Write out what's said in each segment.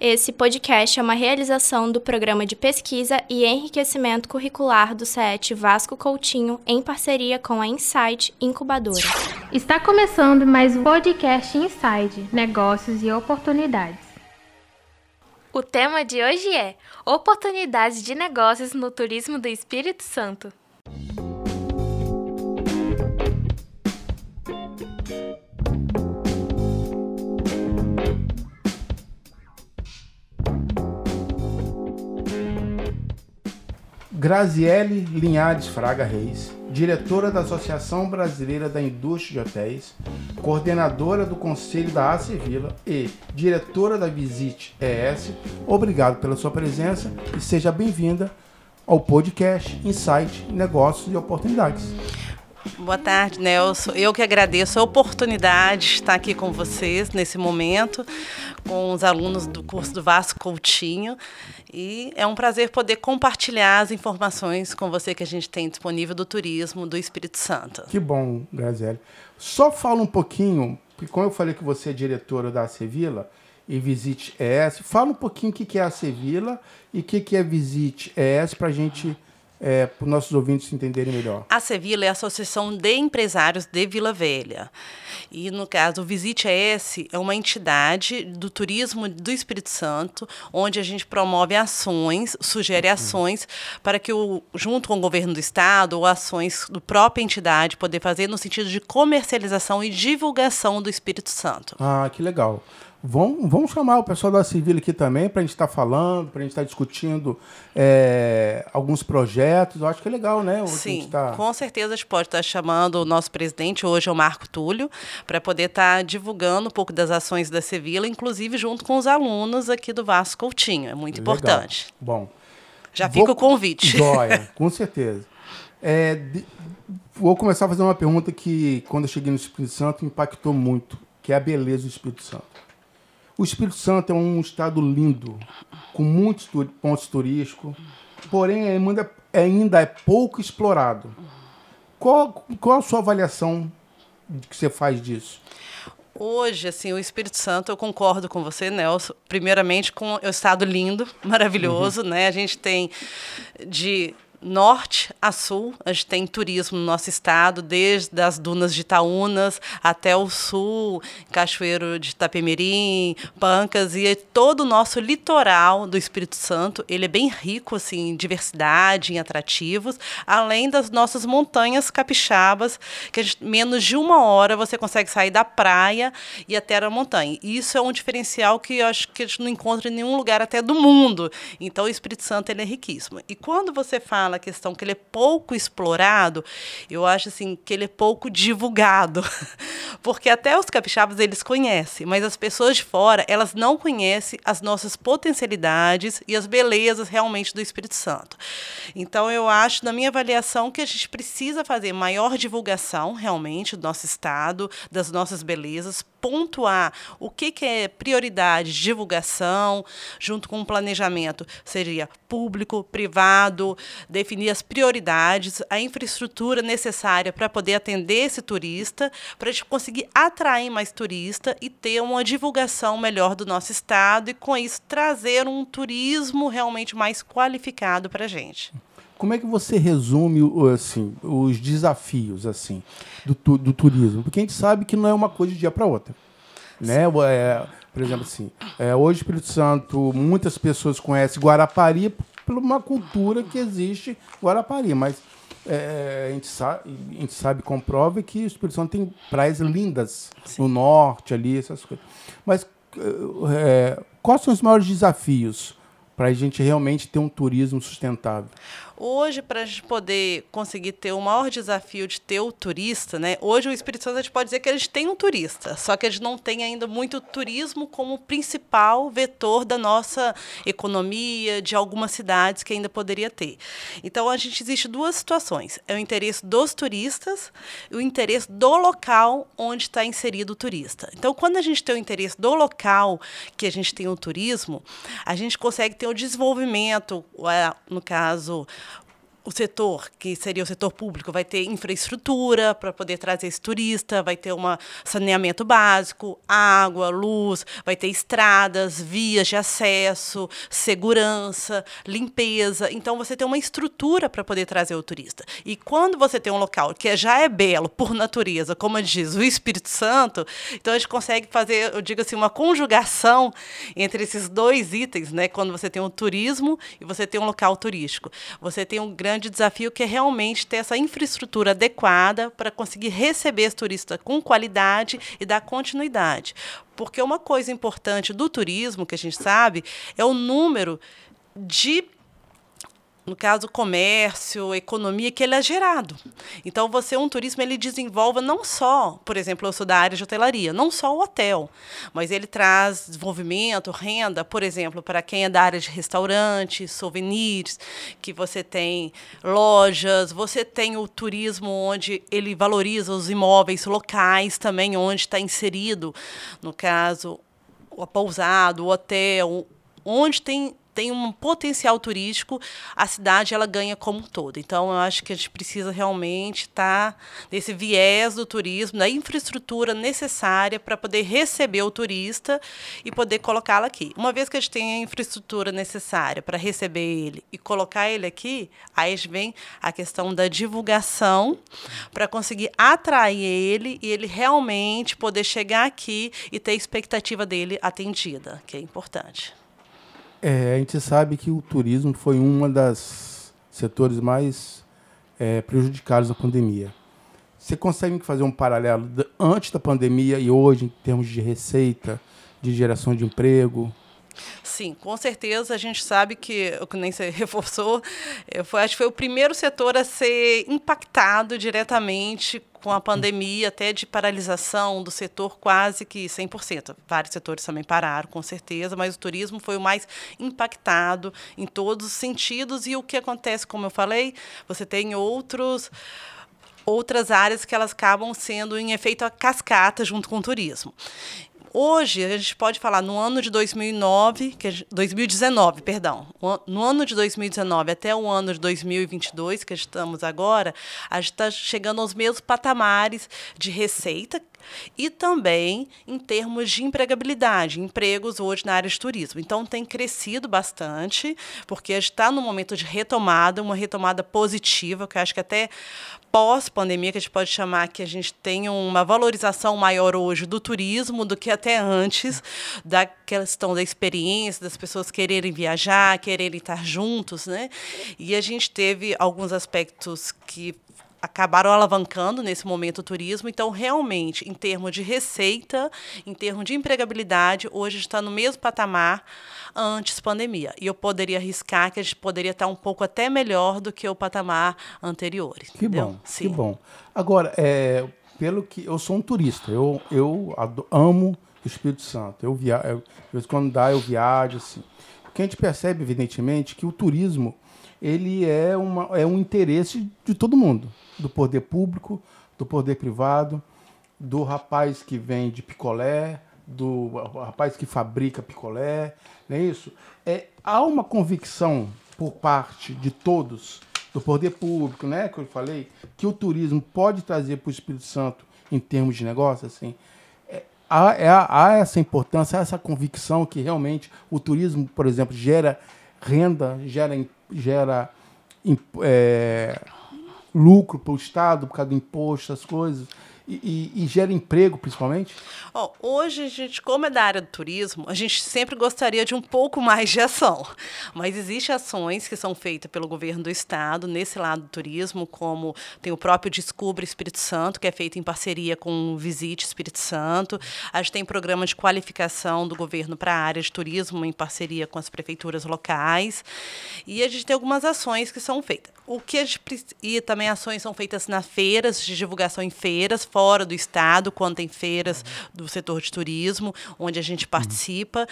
Esse podcast é uma realização do Programa de Pesquisa e Enriquecimento Curricular do CET Vasco Coutinho, em parceria com a Insight Incubadora. Está começando mais um podcast Inside Negócios e Oportunidades. O tema de hoje é Oportunidades de Negócios no Turismo do Espírito Santo. Graziele Linhares Fraga Reis, diretora da Associação Brasileira da Indústria de Hotéis, coordenadora do Conselho da AC Vila e diretora da Visite ES, obrigado pela sua presença e seja bem-vinda ao podcast Insight Negócios e Oportunidades. Boa tarde, Nelson. Eu que agradeço a oportunidade de estar aqui com vocês nesse momento, com os alunos do curso do Vasco Coutinho. E é um prazer poder compartilhar as informações com você que a gente tem disponível do turismo do Espírito Santo. Que bom, Graziele. Só fala um pouquinho, porque como eu falei que você é diretora da Sevilla e Visite ES, fala um pouquinho o que é a Sevilla e o que é Visite ES para a gente é, para os nossos ouvintes entenderem melhor. A Sevilla é a Associação de Empresários de Vila Velha. E, no caso, o Visite ES é uma entidade do turismo do Espírito Santo, onde a gente promove ações, sugere uhum. ações para que, o, junto com o governo do Estado, ou ações do própria entidade, poder fazer no sentido de comercialização e divulgação do Espírito Santo. Ah, que legal. Vamos, vamos chamar o pessoal da Civil aqui também para a gente estar tá falando, para a gente estar tá discutindo é, alguns projetos. Eu acho que é legal, né? Sim, tá... com certeza a gente pode estar tá chamando o nosso presidente, hoje é o Marco Túlio, para poder estar divulgando um pouco das ações da Sevilla, inclusive junto com os alunos aqui do Vasco Coutinho. É muito legal. importante. Bom. Já vou... fica o convite. Joia, com certeza. É, de... Vou começar a fazer uma pergunta que, quando eu cheguei no Espírito Santo, impactou muito, que é a beleza do Espírito Santo. O Espírito Santo é um estado lindo, com muitos pontos turísticos, porém ainda, ainda é pouco explorado. Qual, qual a sua avaliação que você faz disso? Hoje, assim, o Espírito Santo, eu concordo com você, Nelson. Primeiramente, com o estado lindo, maravilhoso, uhum. né? A gente tem de norte a sul, a gente tem turismo no nosso estado, desde as dunas de Itaúnas até o sul, Cachoeiro de Itapemirim, Pancas e todo o nosso litoral do Espírito Santo, ele é bem rico assim, em diversidade, em atrativos, além das nossas montanhas capixabas, que a gente, menos de uma hora você consegue sair da praia e até a montanha. E isso é um diferencial que eu acho que a gente não encontra em nenhum lugar até do mundo. Então o Espírito Santo ele é riquíssimo. E quando você fala fala questão que ele é pouco explorado, eu acho assim que ele é pouco divulgado. Porque até os capixabas eles conhecem, mas as pessoas de fora, elas não conhecem as nossas potencialidades e as belezas realmente do Espírito Santo. Então eu acho, na minha avaliação, que a gente precisa fazer maior divulgação realmente do nosso estado, das nossas belezas, pontuar o que, que é prioridade, divulgação, junto com o planejamento, seria público, privado, definir as prioridades, a infraestrutura necessária para poder atender esse turista, para a gente conseguir atrair mais turista e ter uma divulgação melhor do nosso estado e, com isso, trazer um turismo realmente mais qualificado para a gente. Como é que você resume assim, os desafios assim do, do turismo? Porque a gente sabe que não é uma coisa de dia para outra. Né? É, por exemplo, assim, é, hoje Espírito Santo, muitas pessoas conhecem Guarapari por uma cultura que existe Guarapari, mas é, a, gente sabe, a gente sabe, comprova que o Espírito Santo tem praias lindas Sim. no norte ali, essas coisas. Mas é, quais são os maiores desafios para a gente realmente ter um turismo sustentável? Hoje, para a gente poder conseguir ter o maior desafio de ter o turista, né? Hoje o Espírito Santo a gente pode dizer que a gente tem um turista, só que a gente não tem ainda muito turismo como principal vetor da nossa economia, de algumas cidades que ainda poderia ter. Então a gente existe duas situações: é o interesse dos turistas e o interesse do local onde está inserido o turista. Então, quando a gente tem o interesse do local que a gente tem o turismo, a gente consegue ter o desenvolvimento, no caso o setor, que seria o setor público, vai ter infraestrutura para poder trazer esse turista, vai ter um saneamento básico, água, luz, vai ter estradas, vias de acesso, segurança, limpeza. Então, você tem uma estrutura para poder trazer o turista. E quando você tem um local que já é belo por natureza, como diz o Espírito Santo, então a gente consegue fazer, eu digo assim, uma conjugação entre esses dois itens, né? quando você tem o turismo e você tem um local turístico. Você tem um grande grande desafio que é realmente ter essa infraestrutura adequada para conseguir receber esse turista com qualidade e dar continuidade. Porque uma coisa importante do turismo, que a gente sabe, é o número de no caso comércio, economia, que ele é gerado. Então, você, um turismo, ele desenvolve não só, por exemplo, eu sou da área de hotelaria, não só o hotel, mas ele traz desenvolvimento, renda, por exemplo, para quem é da área de restaurante, souvenirs, que você tem lojas, você tem o turismo onde ele valoriza os imóveis locais também, onde está inserido, no caso, o pousado, o hotel, onde tem tem um potencial turístico, a cidade ela ganha como um todo. Então, eu acho que a gente precisa realmente estar tá nesse viés do turismo, da infraestrutura necessária para poder receber o turista e poder colocá-lo aqui. Uma vez que a gente tem a infraestrutura necessária para receber ele e colocar ele aqui, aí vem a questão da divulgação para conseguir atrair ele e ele realmente poder chegar aqui e ter a expectativa dele atendida, que é importante. É, a gente sabe que o turismo foi um dos setores mais é, prejudicados na pandemia. Você consegue fazer um paralelo antes da pandemia e hoje, em termos de receita, de geração de emprego? Sim, com certeza a gente sabe que, o que nem você reforçou, é, foi, acho que foi o primeiro setor a ser impactado diretamente com a pandemia, até de paralisação do setor quase que 100%. Vários setores também pararam, com certeza, mas o turismo foi o mais impactado em todos os sentidos. E o que acontece, como eu falei, você tem outros outras áreas que elas acabam sendo em efeito a cascata junto com o turismo. Hoje, a gente pode falar no ano de 2009, que gente, 2019, perdão, no ano de 2019 até o ano de 2022, que estamos agora, a gente está chegando aos mesmos patamares de receita e também em termos de empregabilidade, empregos hoje na área de turismo. Então, tem crescido bastante, porque está no momento de retomada, uma retomada positiva, que eu acho que até pós-pandemia, que a gente pode chamar que a gente tem uma valorização maior hoje do turismo do que até antes, da questão da experiência, das pessoas quererem viajar, quererem estar juntos, né? E a gente teve alguns aspectos que acabaram alavancando nesse momento o turismo. Então, realmente, em termos de receita, em termos de empregabilidade, hoje está no mesmo patamar antes pandemia. E eu poderia arriscar que a gente poderia estar um pouco até melhor do que o patamar anterior. Que entendeu? bom, Sim. que bom. Agora, é, pelo que eu sou um turista, eu, eu amo o Espírito Santo. Eu via, eu, quando dá, eu viajo assim. O que a gente percebe, evidentemente, que o turismo ele é, uma, é um interesse de todo mundo, do poder público, do poder privado, do rapaz que vende picolé, do rapaz que fabrica picolé, não é isso? É, há uma convicção por parte de todos, do poder público, né, que eu falei, que o turismo pode trazer para o Espírito Santo em termos de negócio, assim, é, há, é, há essa importância, há essa convicção que realmente o turismo, por exemplo, gera renda, gera, gera é, lucro para o Estado por causa do imposto, as coisas e, e, gera emprego, principalmente? Oh, hoje, a gente, como é da área do turismo, a gente sempre gostaria de um pouco mais de ação. Mas existem ações que são feitas pelo governo do Estado nesse lado do turismo, como tem o próprio Descubra Espírito Santo, que é feito em parceria com o Visite Espírito Santo. A gente tem programa de qualificação do governo para a área de turismo, em parceria com as prefeituras locais. E a gente tem algumas ações que são feitas. O que a gente e também ações são feitas nas feiras, de divulgação em feiras, fora do estado, quando tem feiras do setor de turismo, onde a gente participa.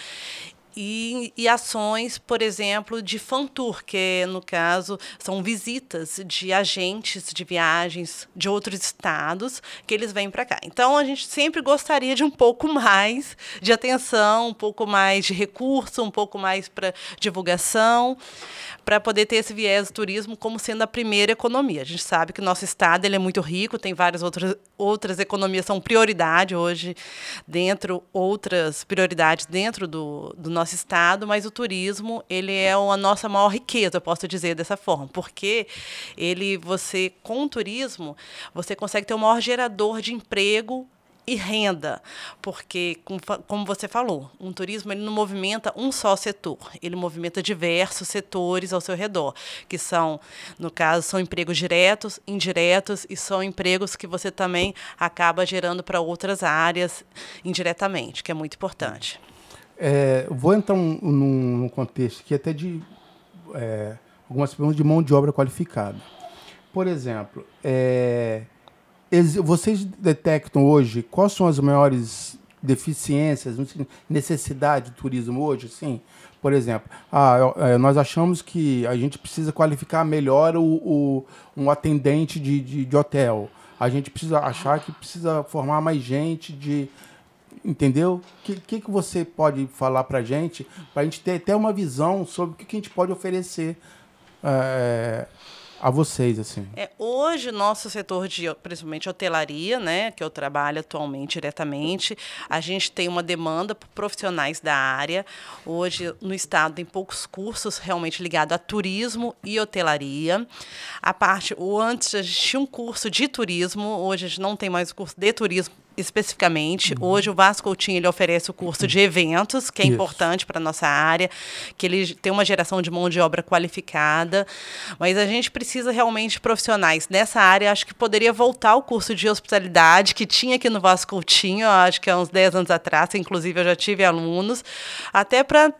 E, e, ações, por exemplo, de fan tour, que no caso são visitas de agentes de viagens de outros estados que eles vêm para cá. Então a gente sempre gostaria de um pouco mais de atenção, um pouco mais de recurso, um pouco mais para divulgação para poder ter esse viés do turismo como sendo a primeira economia. A gente sabe que o nosso estado ele é muito rico, tem várias outras, outras economias são prioridade hoje dentro outras prioridades dentro do, do nosso estado, mas o turismo ele é a nossa maior riqueza, eu posso dizer dessa forma, porque ele você com o turismo você consegue ter o maior gerador de emprego e renda, porque, como você falou, um turismo ele não movimenta um só setor, ele movimenta diversos setores ao seu redor, que são, no caso, são empregos diretos, indiretos e são empregos que você também acaba gerando para outras áreas indiretamente, que é muito importante. É, vou entrar num, num contexto aqui até de é, algumas perguntas de mão de obra qualificada. Por exemplo, é, vocês detectam hoje quais são as maiores deficiências, necessidade do turismo hoje? Sim. Por exemplo, ah, é, nós achamos que a gente precisa qualificar melhor o, o um atendente de, de, de, hotel. A gente precisa achar que precisa formar mais gente de. Entendeu? O que, que, que você pode falar para gente, para a gente ter até uma visão sobre o que, que a gente pode oferecer é, a vocês, assim? É, hoje, nosso setor de, principalmente hotelaria, né, que eu trabalho atualmente diretamente, a gente tem uma demanda por profissionais da área. Hoje, no estado, tem poucos cursos realmente ligados a turismo e hotelaria. A parte, o antes a gente tinha um curso de turismo, hoje a gente não tem mais o curso de turismo especificamente. Uhum. Hoje o Vasco Coutinho ele oferece o curso de eventos, que é Isso. importante para a nossa área, que ele tem uma geração de mão de obra qualificada, mas a gente precisa realmente de profissionais nessa área. Acho que poderia voltar o curso de hospitalidade que tinha aqui no Vasco Coutinho, acho que há uns 10 anos atrás, inclusive eu já tive alunos, até para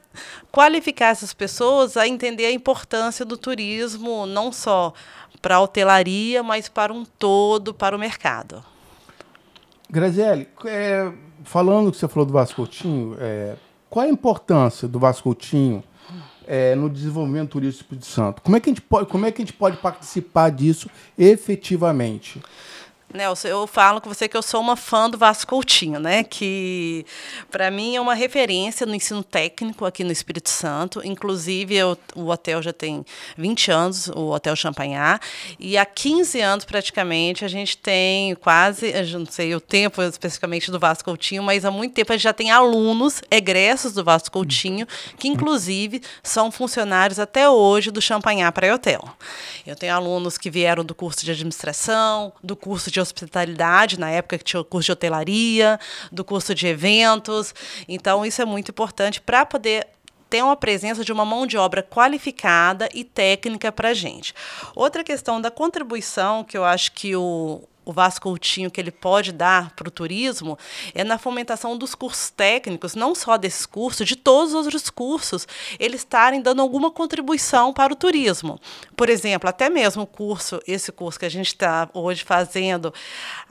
qualificar essas pessoas a entender a importância do turismo, não só para a hotelaria, mas para um todo, para o mercado. Graziele, é, falando que você falou do Vasco Coutinho, é, qual a importância do Vasco Coutinho é, no desenvolvimento turístico Espírito Santo? Como é, que a gente pode, como é que a gente pode participar disso efetivamente? Nelson, eu falo com você que eu sou uma fã do Vasco Coutinho, né? Que para mim é uma referência no ensino técnico aqui no Espírito Santo. Inclusive, eu, o hotel já tem 20 anos, o Hotel Champanhar, e há 15 anos praticamente a gente tem quase, eu não sei o tempo especificamente do Vasco Coutinho, mas há muito tempo a gente já tem alunos egressos do Vasco Coutinho, que inclusive são funcionários até hoje do Champanhar para Hotel. Eu tenho alunos que vieram do curso de administração, do curso de de hospitalidade, na época que tinha o curso de hotelaria, do curso de eventos. Então, isso é muito importante para poder ter uma presença de uma mão de obra qualificada e técnica para a gente. Outra questão da contribuição, que eu acho que o, o Vasco Coutinho que ele pode dar para o turismo é na fomentação dos cursos técnicos, não só desse curso, de todos os outros cursos, eles estarem dando alguma contribuição para o turismo. Por exemplo, até mesmo o curso, esse curso que a gente está hoje fazendo,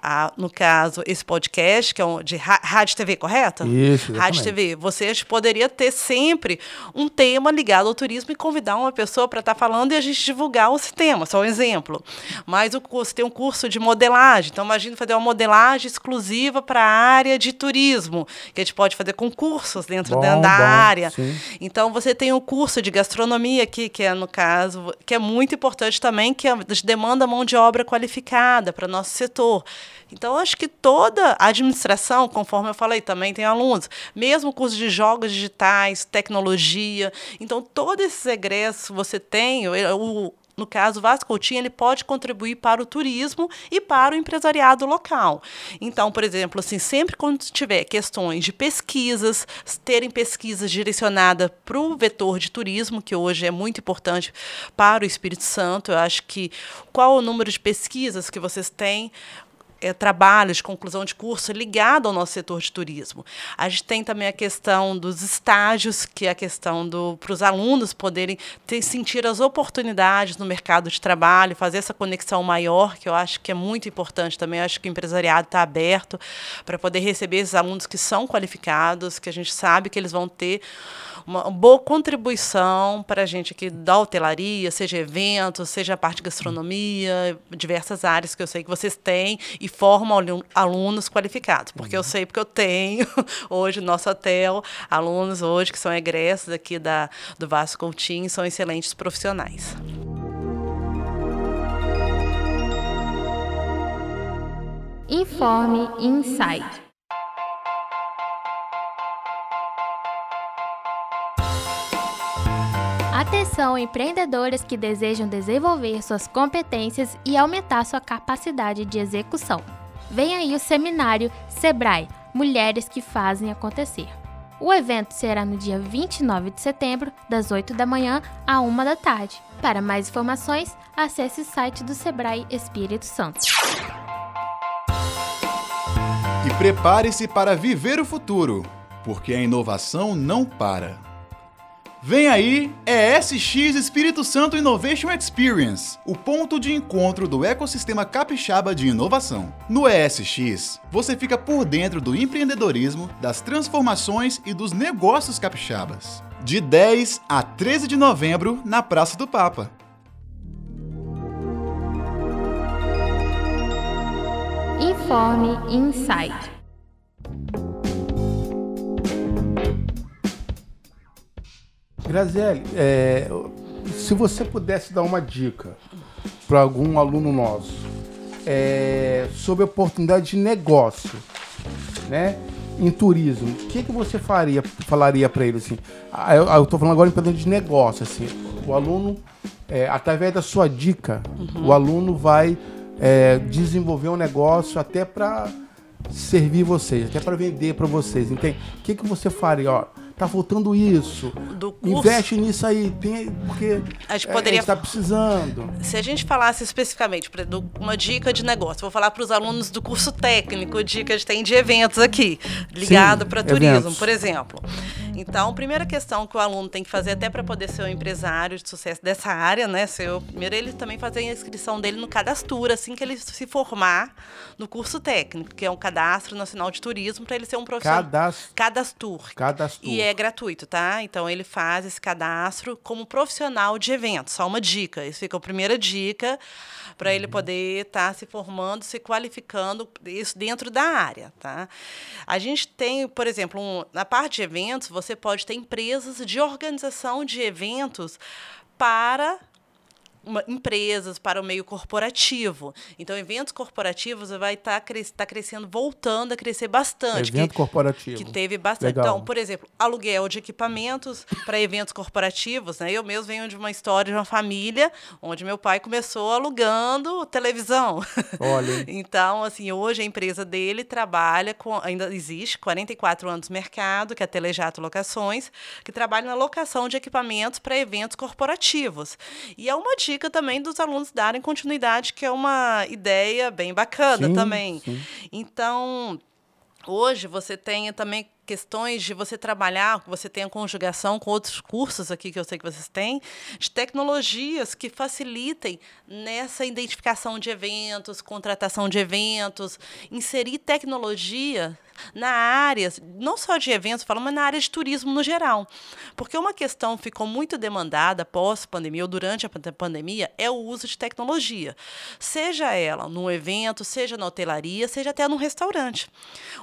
ah, no caso, esse podcast, que é um de rádio TV, correto? Isso, exatamente. Rádio TV. Você poderia ter sempre um tema ligado ao turismo e convidar uma pessoa para estar tá falando e a gente divulgar esse tema, só um exemplo. Mas o curso tem um curso de modelagem modelagem. Então, imagina fazer uma modelagem exclusiva para a área de turismo, que a gente pode fazer concursos dentro bom, da, bom, área. Sim. Então, você tem o curso de gastronomia aqui, que é, no caso, que é muito importante também, que é, demanda mão de obra qualificada para nosso setor. Então, acho que toda a administração, conforme eu falei, também tem alunos, mesmo curso de jogos digitais, tecnologia. Então, todos esses egressos você tem, o, no caso, Vasco Coutinho, ele pode contribuir para o turismo e para o empresariado local. Então, por exemplo, assim, sempre quando tiver questões de pesquisas, terem pesquisas direcionadas para o vetor de turismo, que hoje é muito importante para o Espírito Santo, eu acho que qual o número de pesquisas que vocês têm é, trabalhos de conclusão de curso ligado ao nosso setor de turismo. A gente tem também a questão dos estágios, que é a questão para os alunos poderem ter, sentir as oportunidades no mercado de trabalho, fazer essa conexão maior, que eu acho que é muito importante também. Eu acho que o empresariado está aberto para poder receber esses alunos que são qualificados, que a gente sabe que eles vão ter uma boa contribuição para a gente aqui da hotelaria, seja eventos, seja a parte de gastronomia, diversas áreas que eu sei que vocês têm e formam alunos qualificados. Porque eu uhum. sei, porque eu tenho hoje no nosso hotel alunos hoje que são egressos aqui da, do Vasco Coutinho, são excelentes profissionais. Informe Insight. Atenção, empreendedoras que desejam desenvolver suas competências e aumentar sua capacidade de execução. Vem aí o seminário Sebrae Mulheres que Fazem Acontecer. O evento será no dia 29 de setembro, das 8 da manhã à 1 da tarde. Para mais informações, acesse o site do Sebrae Espírito Santo. E prepare-se para viver o futuro, porque a inovação não para. Vem aí, ESX Espírito Santo Innovation Experience, o ponto de encontro do ecossistema capixaba de inovação. No ESX, você fica por dentro do empreendedorismo, das transformações e dos negócios capixabas. De 10 a 13 de novembro, na Praça do Papa. Informe Insight. Graziele, é, se você pudesse dar uma dica para algum aluno nosso é, sobre oportunidade de negócio, né? Em turismo, o que, que você faria, falaria para ele assim? Ah, eu estou falando agora em termos de negócio, assim. O aluno, é, através da sua dica, uhum. o aluno vai é, desenvolver um negócio até para servir vocês, até para vender para vocês. Entende? O que, que você faria? Ó, tá faltando isso. Investe nisso aí, tem, porque a gente poderia está precisando. Se a gente falasse especificamente uma dica de negócio, vou falar para os alunos do curso técnico, dicas tem de eventos aqui, ligado para turismo, eventos. por exemplo. Então, primeira questão que o aluno tem que fazer até para poder ser um empresário de sucesso dessa área, né? Seu, primeiro ele também fazer a inscrição dele no cadastro assim que ele se formar no curso técnico, que é um cadastro nacional de turismo para ele ser um profissional. Cadastro. Cadastro. Cadastro. E é gratuito, tá? Então ele faz esse cadastro como profissional de eventos. Só uma dica. Isso fica a primeira dica para ele poder estar tá se formando, se qualificando isso dentro da área, tá? A gente tem, por exemplo, um, na parte de eventos, você pode ter empresas de organização de eventos para uma, empresas, para o meio corporativo. Então, eventos corporativos vai estar tá, cres, tá crescendo, voltando a crescer bastante. Evento que, corporativo. Que teve bastante. Legal. Então, por exemplo, aluguel de equipamentos para eventos corporativos. Né? Eu mesmo venho de uma história de uma família onde meu pai começou alugando televisão. Olha. então, assim, hoje a empresa dele trabalha com. Ainda existe, 44 anos no mercado, que é a Telejato Locações, que trabalha na locação de equipamentos para eventos corporativos. E é uma dica dica também dos alunos darem continuidade, que é uma ideia bem bacana sim, também. Sim. Então, hoje você tem também questões de você trabalhar, você tem a conjugação com outros cursos aqui que eu sei que vocês têm, de tecnologias que facilitem nessa identificação de eventos, contratação de eventos, inserir tecnologia na área, não só de eventos, falando, mas na área de turismo no geral. Porque uma questão ficou muito demandada pós-pandemia ou durante a pandemia é o uso de tecnologia. Seja ela num evento, seja na hotelaria, seja até num restaurante.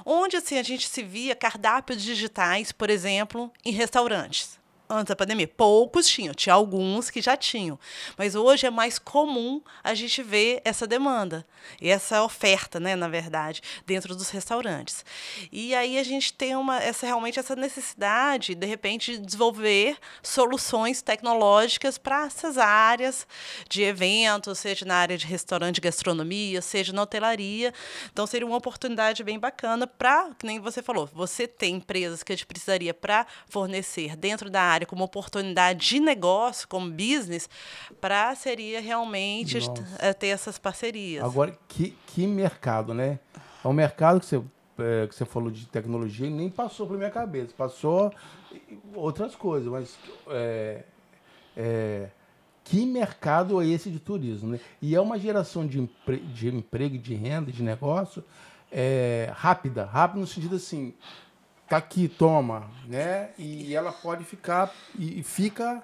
Onde assim a gente se via cardápios digitais, por exemplo, em restaurantes antes da pandemia. Poucos tinham, tinha alguns que já tinham. Mas hoje é mais comum a gente ver essa demanda, e essa oferta, né, na verdade, dentro dos restaurantes. E aí a gente tem uma, essa, realmente essa necessidade, de repente, de desenvolver soluções tecnológicas para essas áreas de eventos, seja na área de restaurante, gastronomia, seja na hotelaria. Então seria uma oportunidade bem bacana para, que nem você falou, você tem empresas que a gente precisaria para fornecer dentro da área área como oportunidade de negócio, como business, para seria realmente Nossa. ter essas parcerias. Agora, que, que mercado, né? É um mercado que você, é, que você falou de tecnologia nem passou pela minha cabeça. Passou outras coisas, mas é, é, que mercado é esse de turismo, né? E é uma geração de, empre de emprego, de renda, de negócio é, rápida, rápida no sentido assim, tá aqui, toma, né? E ela pode ficar e, fica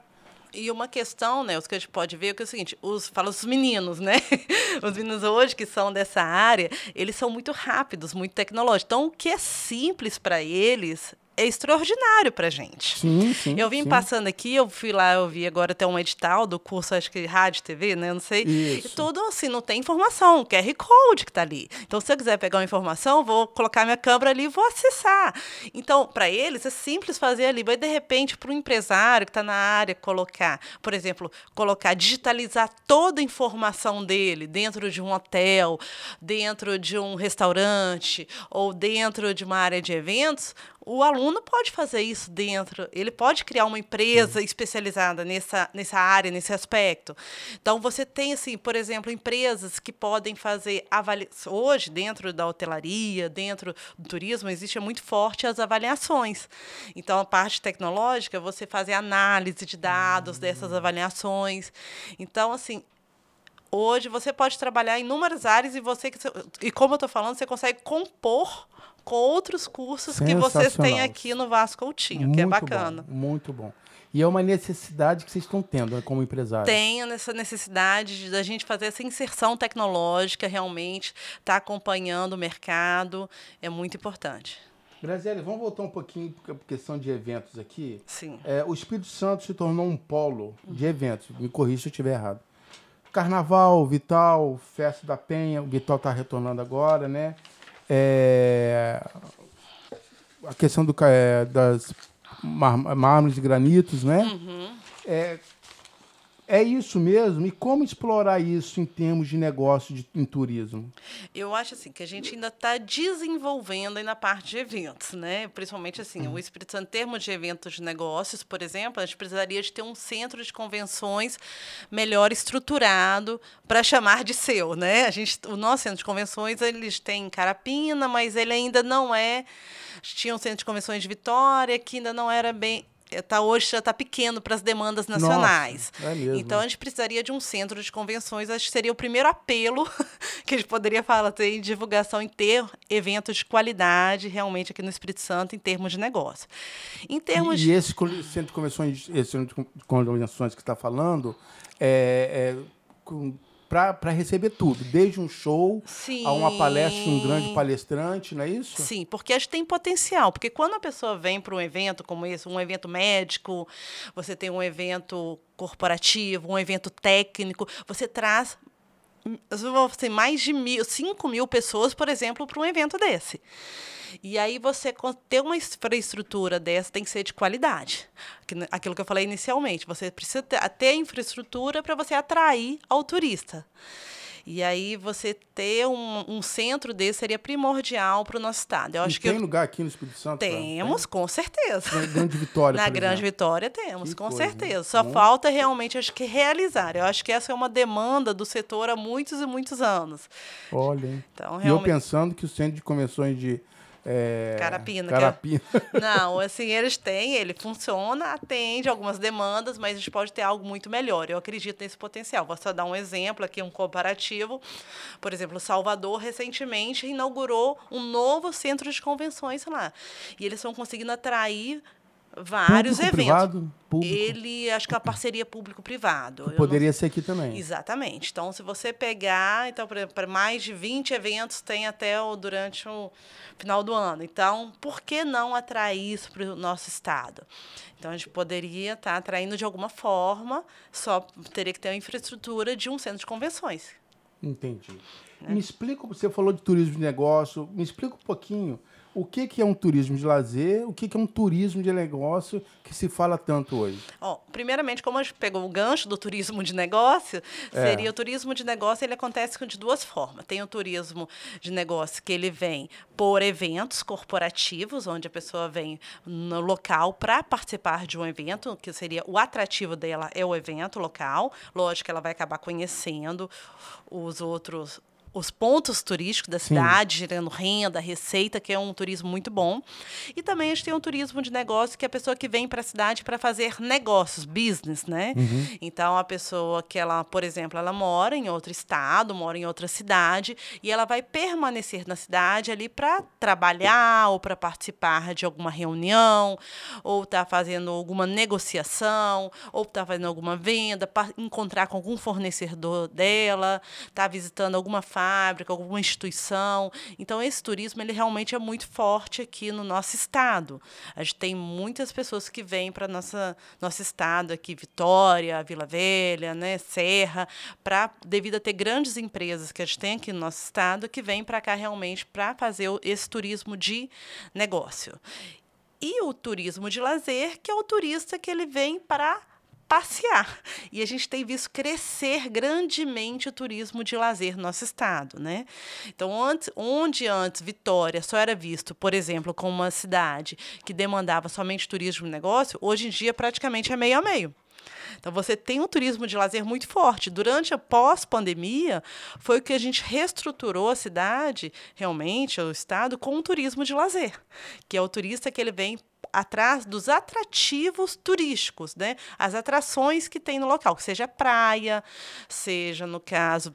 e uma questão, né, os que a gente pode ver é, que é o seguinte, os fala os meninos, né? Os meninos hoje que são dessa área, eles são muito rápidos, muito tecnológicos. Então, o que é simples para eles é extraordinário para gente. Sim, sim. Eu vim sim. passando aqui, eu fui lá, eu vi agora até um edital do curso, acho que rádio, TV, né? Eu não sei. Isso. E tudo assim, não tem informação, QR Code que tá ali. Então, se eu quiser pegar uma informação, vou colocar minha câmera ali e vou acessar. Então, para eles é simples fazer ali, mas de repente, para o empresário que está na área, colocar, por exemplo, colocar, digitalizar toda a informação dele dentro de um hotel, dentro de um restaurante ou dentro de uma área de eventos, o aluno pode fazer isso dentro, ele pode criar uma empresa uhum. especializada nessa, nessa área, nesse aspecto. Então, você tem, assim, por exemplo, empresas que podem fazer avaliações. Hoje, dentro da hotelaria, dentro do turismo, existe muito forte as avaliações. Então, a parte tecnológica, você fazer análise de dados dessas avaliações. Então, assim, hoje você pode trabalhar em inúmeras áreas e você e como eu estou falando você consegue compor com outros cursos que vocês têm aqui no Vasco Coutinho, muito que é bacana. Bom, muito bom. E é uma necessidade que vocês estão tendo né, como empresário. Tem essa necessidade da gente fazer essa inserção tecnológica, realmente, estar tá acompanhando o mercado, é muito importante. Graziele, vamos voltar um pouquinho para a questão de eventos aqui. Sim. É, o Espírito Santo se tornou um polo de eventos. Me corrija se eu estiver errado. Carnaval, Vital, Festa da Penha, o Vital está retornando agora, né? É, a questão do, é, das mármores e granitos, né? Uhum. É, é isso mesmo? E como explorar isso em termos de negócio de, em turismo? Eu acho assim que a gente ainda está desenvolvendo aí na parte de eventos, né? Principalmente assim, o Espírito Santo, em termos de eventos de negócios, por exemplo, a gente precisaria de ter um centro de convenções melhor estruturado para chamar de seu, né? A gente, o nosso centro de convenções eles têm Carapina, mas ele ainda não é tinha um centro de convenções de Vitória que ainda não era bem tá, hoje já está pequeno para as demandas nacionais. Nossa, é mesmo. Então a gente precisaria de um centro de convenções. Acho que seria o primeiro apelo que a gente poderia falar em divulgação em ter eventos de qualidade realmente aqui no Espírito Santo em termos de negócio. Em termos e, e esse centro de convenções, esse centro de convenções que está falando é, é com para receber tudo, desde um show Sim. a uma palestra de um grande palestrante, não é isso? Sim, porque a gente tem potencial. Porque quando a pessoa vem para um evento como esse, um evento médico, você tem um evento corporativo, um evento técnico, você traz assim, mais de mil, 5 mil pessoas, por exemplo, para um evento desse. E aí você ter uma infraestrutura dessa tem que ser de qualidade. Aquilo que eu falei inicialmente, você precisa ter infraestrutura para você atrair ao turista. E aí você ter um, um centro desse seria primordial para o nosso estado. Eu acho e tem que lugar aqui no Espírito Santo? Temos, com certeza. Na Grande Vitória, Na Grande exemplo. Vitória temos, que com coisa, certeza. Né? Só Bom. falta realmente, acho que, realizar. Eu acho que essa é uma demanda do setor há muitos e muitos anos. Olha, hein? Então, realmente... E eu pensando que o centro de convenções de é, carapina. Carapina. Não, assim, eles têm, ele funciona, atende algumas demandas, mas a gente pode ter algo muito melhor. Eu acredito nesse potencial. Vou só dar um exemplo aqui, um comparativo. Por exemplo, Salvador recentemente inaugurou um novo centro de convenções lá. E eles estão conseguindo atrair vários público, eventos. Privado, público. Ele, acho que é uma parceria público-privado. Poderia não... ser aqui também. Exatamente. Então, se você pegar, então, para mais de 20 eventos tem até o, durante o final do ano. Então, por que não atrair isso para o nosso estado? Então, a gente poderia estar tá atraindo de alguma forma, só teria que ter a infraestrutura de um centro de convenções. Entendi. Né? Me explica, você falou de turismo de negócio, me explica um pouquinho o que, que é um turismo de lazer, o que, que é um turismo de negócio que se fala tanto hoje? Ó, primeiramente, como a gente pegou o gancho do turismo de negócio, É. seria o turismo de negócio, ele acontece de duas formas. Tem o turismo de negócio que ele vem por eventos corporativos, onde a pessoa vem no local para participar de um evento, que seria o atrativo dela é o evento local. Lógico que ela vai acabar conhecendo os outros os pontos turísticos da cidade, gerando renda, receita, que é um turismo muito bom. E também a gente tem um turismo de negócio, que é a pessoa que vem para a cidade para fazer negócios, business, né? Então, a pessoa que ela, por exemplo, ela mora em outro estado, mora em outra cidade, e ela vai permanecer na cidade ali para trabalhar ou para participar de alguma reunião, ou está fazendo alguma negociação, ou está fazendo alguma venda, para encontrar com algum fornecedor dela, está visitando alguma fábrica, alguma instituição. Então, esse turismo ele realmente é muito forte aqui no nosso estado. A gente tem muitas pessoas que vêm para nossa nosso estado aqui, Vitória, Vila Velha, né, Serra, para devido a ter grandes empresas que a gente tem aqui no nosso estado que vêm para cá realmente para fazer esse turismo de negócio. E o turismo de lazer, que é o turista que ele vem para passear. E a gente tem visto crescer grandemente o turismo de lazer no nosso estado, né? Então, antes, onde antes Vitória só era visto, por exemplo, como uma cidade que demandava somente turismo de negócio, hoje em dia praticamente é meio a meio. Então você tem um turismo de lazer muito forte. Durante a pós-pandemia, foi o que a gente reestruturou a cidade, realmente, o estado, com um turismo de lazer, que é o turista que ele vem atrás dos atrativos turísticos, né? As atrações que tem no local, seja praia, seja no caso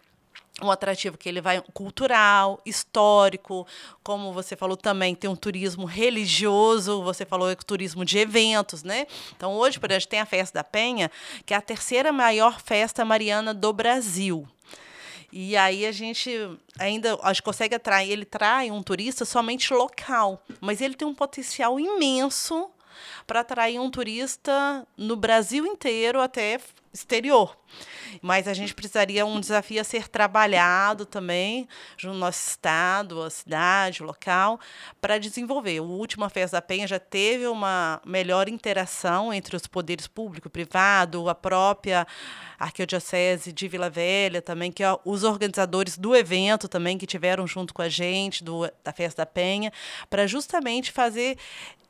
um atrativo que ele vai cultural, histórico, como você falou também, tem um turismo religioso, você falou que turismo de eventos, né? Então hoje, por exemplo, tem a Festa da Penha, que é a terceira maior festa mariana do Brasil. E aí a gente ainda a gente consegue atrair, ele trai um turista somente local, mas ele tem um potencial imenso para atrair um turista no Brasil inteiro até exterior. Mas a gente precisaria um desafio a ser trabalhado também no nosso estado, a cidade, o local, para desenvolver. O último Festa da Penha já teve uma melhor interação entre os poderes público, privado, a própria Arquidiocese de Vila Velha também, que é os organizadores do evento também que tiveram junto com a gente do, da Festa da Penha, para justamente fazer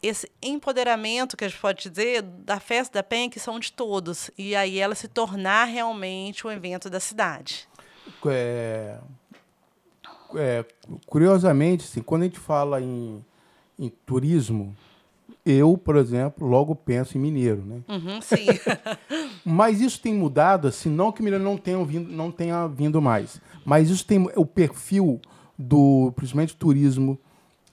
esse empoderamento que a gente pode dizer da festa da Penha que são de todos e aí ela se tornar realmente um evento da cidade. É, é, curiosamente, assim, quando a gente fala em, em turismo, eu, por exemplo, logo penso em mineiro, né? Uhum, sim. Mas isso tem mudado, assim, não que o mineiro não tenha vindo, não tenha vindo mais, mas isso tem o perfil do, principalmente turismo,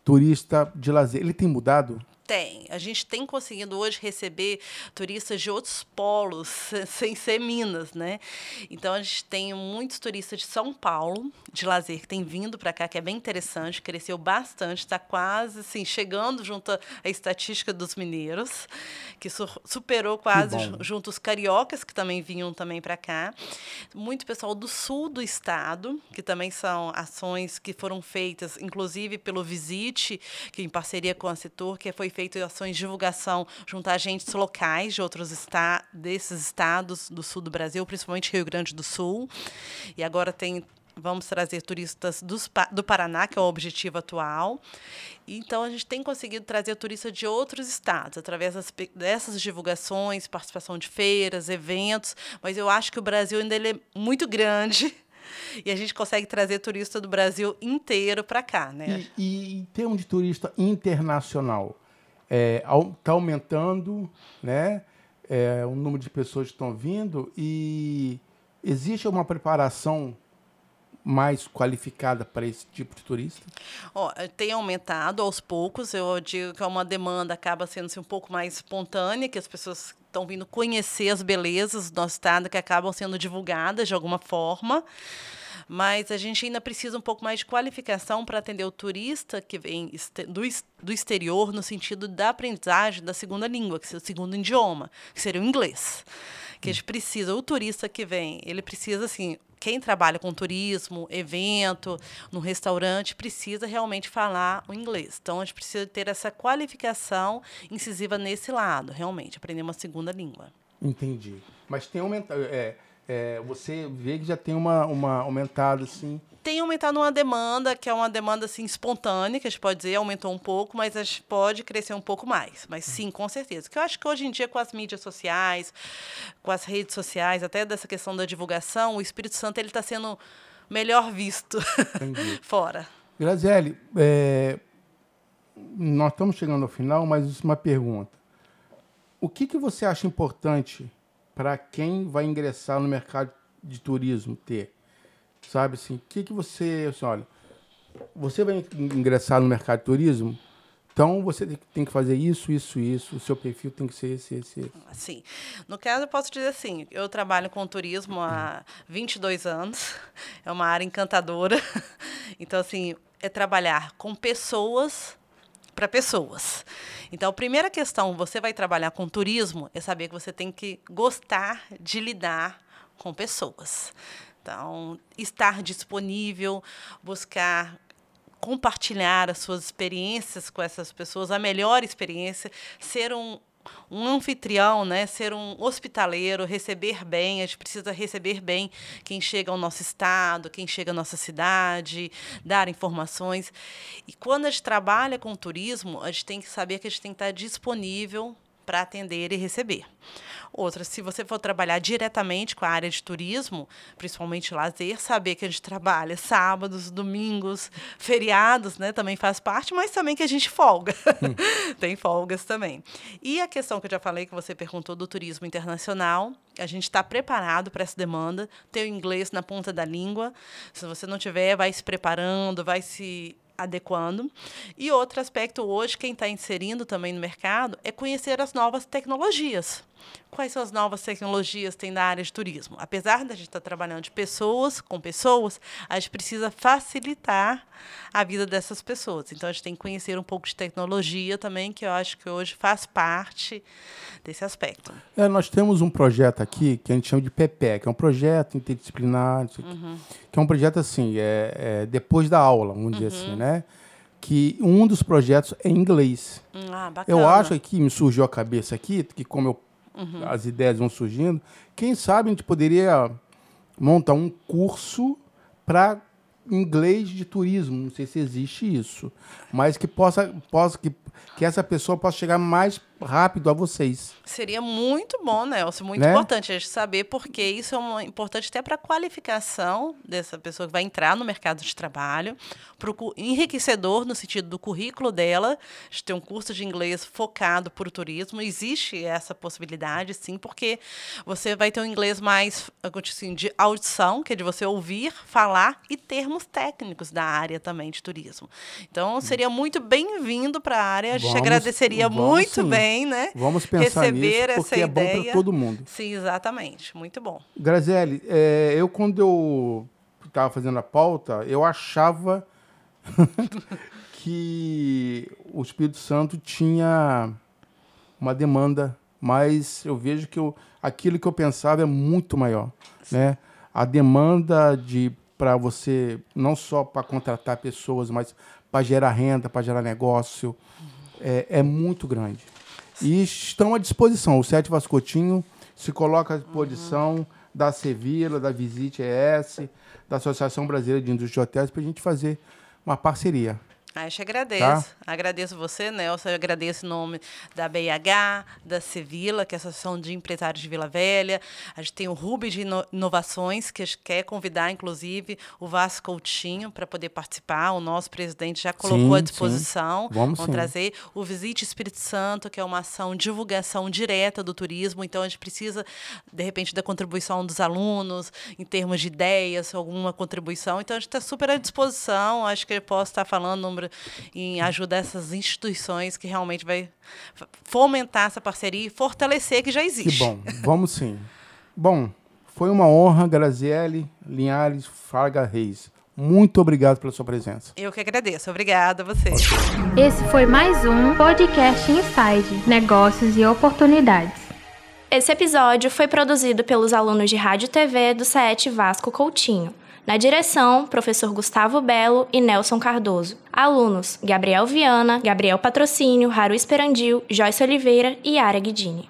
turista de lazer, ele tem mudado? Tem. A gente tem conseguido hoje receber turistas de outros polos, se- sem ser Minas, né? Então a gente tem muitos turistas de São Paulo, de lazer, que têm vindo para cá, que é bem interessante, cresceu bastante, está quase assim, chegando junto à estatística dos mineiros, que su- superou quase junto os cariocas, que também vinham também para cá. Muito pessoal do sul do estado, que também são ações que foram feitas, inclusive pelo Visite, que em parceria com a Setor, que foi feito ações de divulgação junto a agentes locais de outros esta desses estados do sul do Brasil, principalmente Rio Grande do Sul. E agora tem Vamos trazer turistas dos, do Paraná, que é o objetivo atual. Então, a gente tem conseguido trazer turistas de outros estados, através das dessas divulgações, participação de feiras, eventos. Mas eu acho que o Brasil ainda é muito grande e a gente consegue trazer turista do Brasil inteiro para cá. Né? E, e em termos de turista internacional, está aumentando né, é, o número de pessoas que estão vindo e existe uma preparação mais qualificada para esse tipo de turista? Ó, tem aumentado aos poucos. Eu digo que é uma demanda acaba sendo assim, um pouco mais espontânea, que as pessoas estão vindo conhecer as belezas do nosso estado, que acabam sendo divulgadas de alguma forma. Mas a gente ainda precisa um pouco mais de qualificação para atender o turista que vem do, do exterior, no sentido da aprendizagem da segunda língua, que seria o segundo idioma, que seria o inglês. que a gente precisa, o turista que vem, ele precisa, assim, quem trabalha com turismo, evento, no restaurante, precisa realmente falar o inglês. Então, a gente precisa ter essa qualificação incisiva nesse lado, realmente, aprender uma segunda língua. Entendi. Mas tem aumentado. É, é, você vê que já tem uma, uma aumentada, assim. Tem aumentado uma demanda, que é uma demanda assim, espontânea, que a gente pode dizer, aumentou um pouco, mas a gente pode crescer um pouco mais. Mas sim, com certeza. Que eu acho que hoje em dia, com as mídias sociais, com as redes sociais, até dessa questão da divulgação, o Espírito Santo ele está sendo melhor visto fora. Graziele, é, nós estamos chegando ao final, mas uma pergunta. O que, que você acha importante para quem vai ingressar no mercado de turismo ter? Sabe assim, o que, que você. Assim, olha, você vai ingressar no mercado de turismo? Então você tem que fazer isso, isso, isso. O seu perfil tem que ser esse, esse. esse. Sim. No caso, eu posso dizer assim: eu trabalho com turismo há 22 anos. É uma área encantadora. Então, assim, é trabalhar com pessoas para pessoas. Então, a primeira questão, você vai trabalhar com turismo, é saber que você tem que gostar de lidar com pessoas. Então, estar disponível, buscar compartilhar as suas experiências com essas pessoas, a melhor experiência, ser um, um anfitrião, né, ser um hospitaleiro, receber bem, a gente precisa receber bem quem chega ao nosso estado, quem chega à nossa cidade, dar informações. E quando a gente trabalha com turismo, a gente tem que saber que a gente tem que estar disponível para atender e receber. Outra, se você for trabalhar diretamente com a área de turismo, principalmente lazer, saber que a gente trabalha sábados, domingos, feriados, né? Também faz parte, mas também que a gente folga. Tem folgas também. E a questão que eu já falei, que você perguntou do turismo internacional, a gente está preparado para essa demanda, ter o inglês na ponta da língua. Se você não tiver, vai se preparando, vai se adequando. E outro aspecto hoje, quem está inserindo também no mercado, é conhecer as novas tecnologias. Quais são as novas tecnologias que tem na área de turismo? Apesar da gente estar tá trabalhando de pessoas com pessoas, a gente precisa facilitar a vida dessas pessoas. Então, a gente tem que conhecer um pouco de tecnologia também, que eu acho que hoje faz parte desse aspecto. É, nós temos um projeto aqui que a gente chama de PPE, que é um projeto interdisciplinar, uhum. que é um projeto assim, é, é depois da aula, vamos dizer assim, uhum. né? que um dos projetos é em inglês. Ah, eu acho que me surgiu a cabeça aqui, que como eu uhum. as ideias vão surgindo. Quem sabe a gente poderia montar um curso para inglês de turismo, não sei se existe isso, mas que possa, possa que, que essa pessoa possa chegar mais rápido a vocês. Seria muito bom, Nelson, muito né? importante a gente saber, porque isso é uma, importante até para a qualificação dessa pessoa que vai entrar no mercado de trabalho, para o enriquecedor no sentido do currículo dela, de ter um curso de inglês focado para o turismo. Existe essa possibilidade, sim, porque você vai ter um inglês mais assim, de audição, que é de você ouvir, falar e termos técnicos da área também de turismo. Então, seria muito bem-vindo para a área, a gente vamos, agradeceria vamos muito sim. bem também, né? Vamos pensar receber nisso, porque essa é ideia. bom para todo mundo. Sim, exatamente. Muito bom. Graziele, é, eu quando eu estava fazendo a pauta, eu achava que o Espírito Santo tinha uma demanda, mas eu vejo que eu, aquilo que eu pensava é muito maior, né? A demanda de para você não só para contratar pessoas, mas para gerar renda, para gerar negócio, é, é muito grande. E estão à disposição. O Sete Vascotinho se coloca à disposição uhum. da Sevilla, da Visite ES, da Associação Brasileira de Indústria de Hotéis, para a gente fazer uma parceria. Ah, eu te agradeço. Tá? Agradeço você, Nelson. Eu agradeço em nome da BIH, da Sevilla, que é a Associação de Empresários de Vila Velha. A gente tem o Rubi de Inovações, que quer convidar, inclusive, o Vasco Coutinho para poder participar. O nosso presidente já colocou sim, à disposição. Sim. Vamos, Vamos trazer o Visite Espírito Santo, que é uma ação de divulgação direta do turismo. Então, a gente precisa, de repente, da contribuição dos alunos, em termos de ideias, alguma contribuição. Então, a gente está super à disposição. Acho que eu posso estar falando número em ajudar essas instituições que realmente vai fomentar essa parceria e fortalecer que já existe. Que bom, vamos sim. Bom, foi uma honra, Graziele Linhares Fraga Reis. Muito obrigado pela sua presença. Eu que agradeço. Obrigada a você. Esse foi mais um Podcast Inside Negócios e Oportunidades. Esse episódio foi produzido pelos alunos de Rádio e TV do CET Vasco Coutinho. Na direção, professor Gustavo Belo e Nelson Cardoso. Alunos: Gabriel Viana, Gabriel Patrocínio, Haru Esperandil, Joyce Oliveira e Ara Guidini.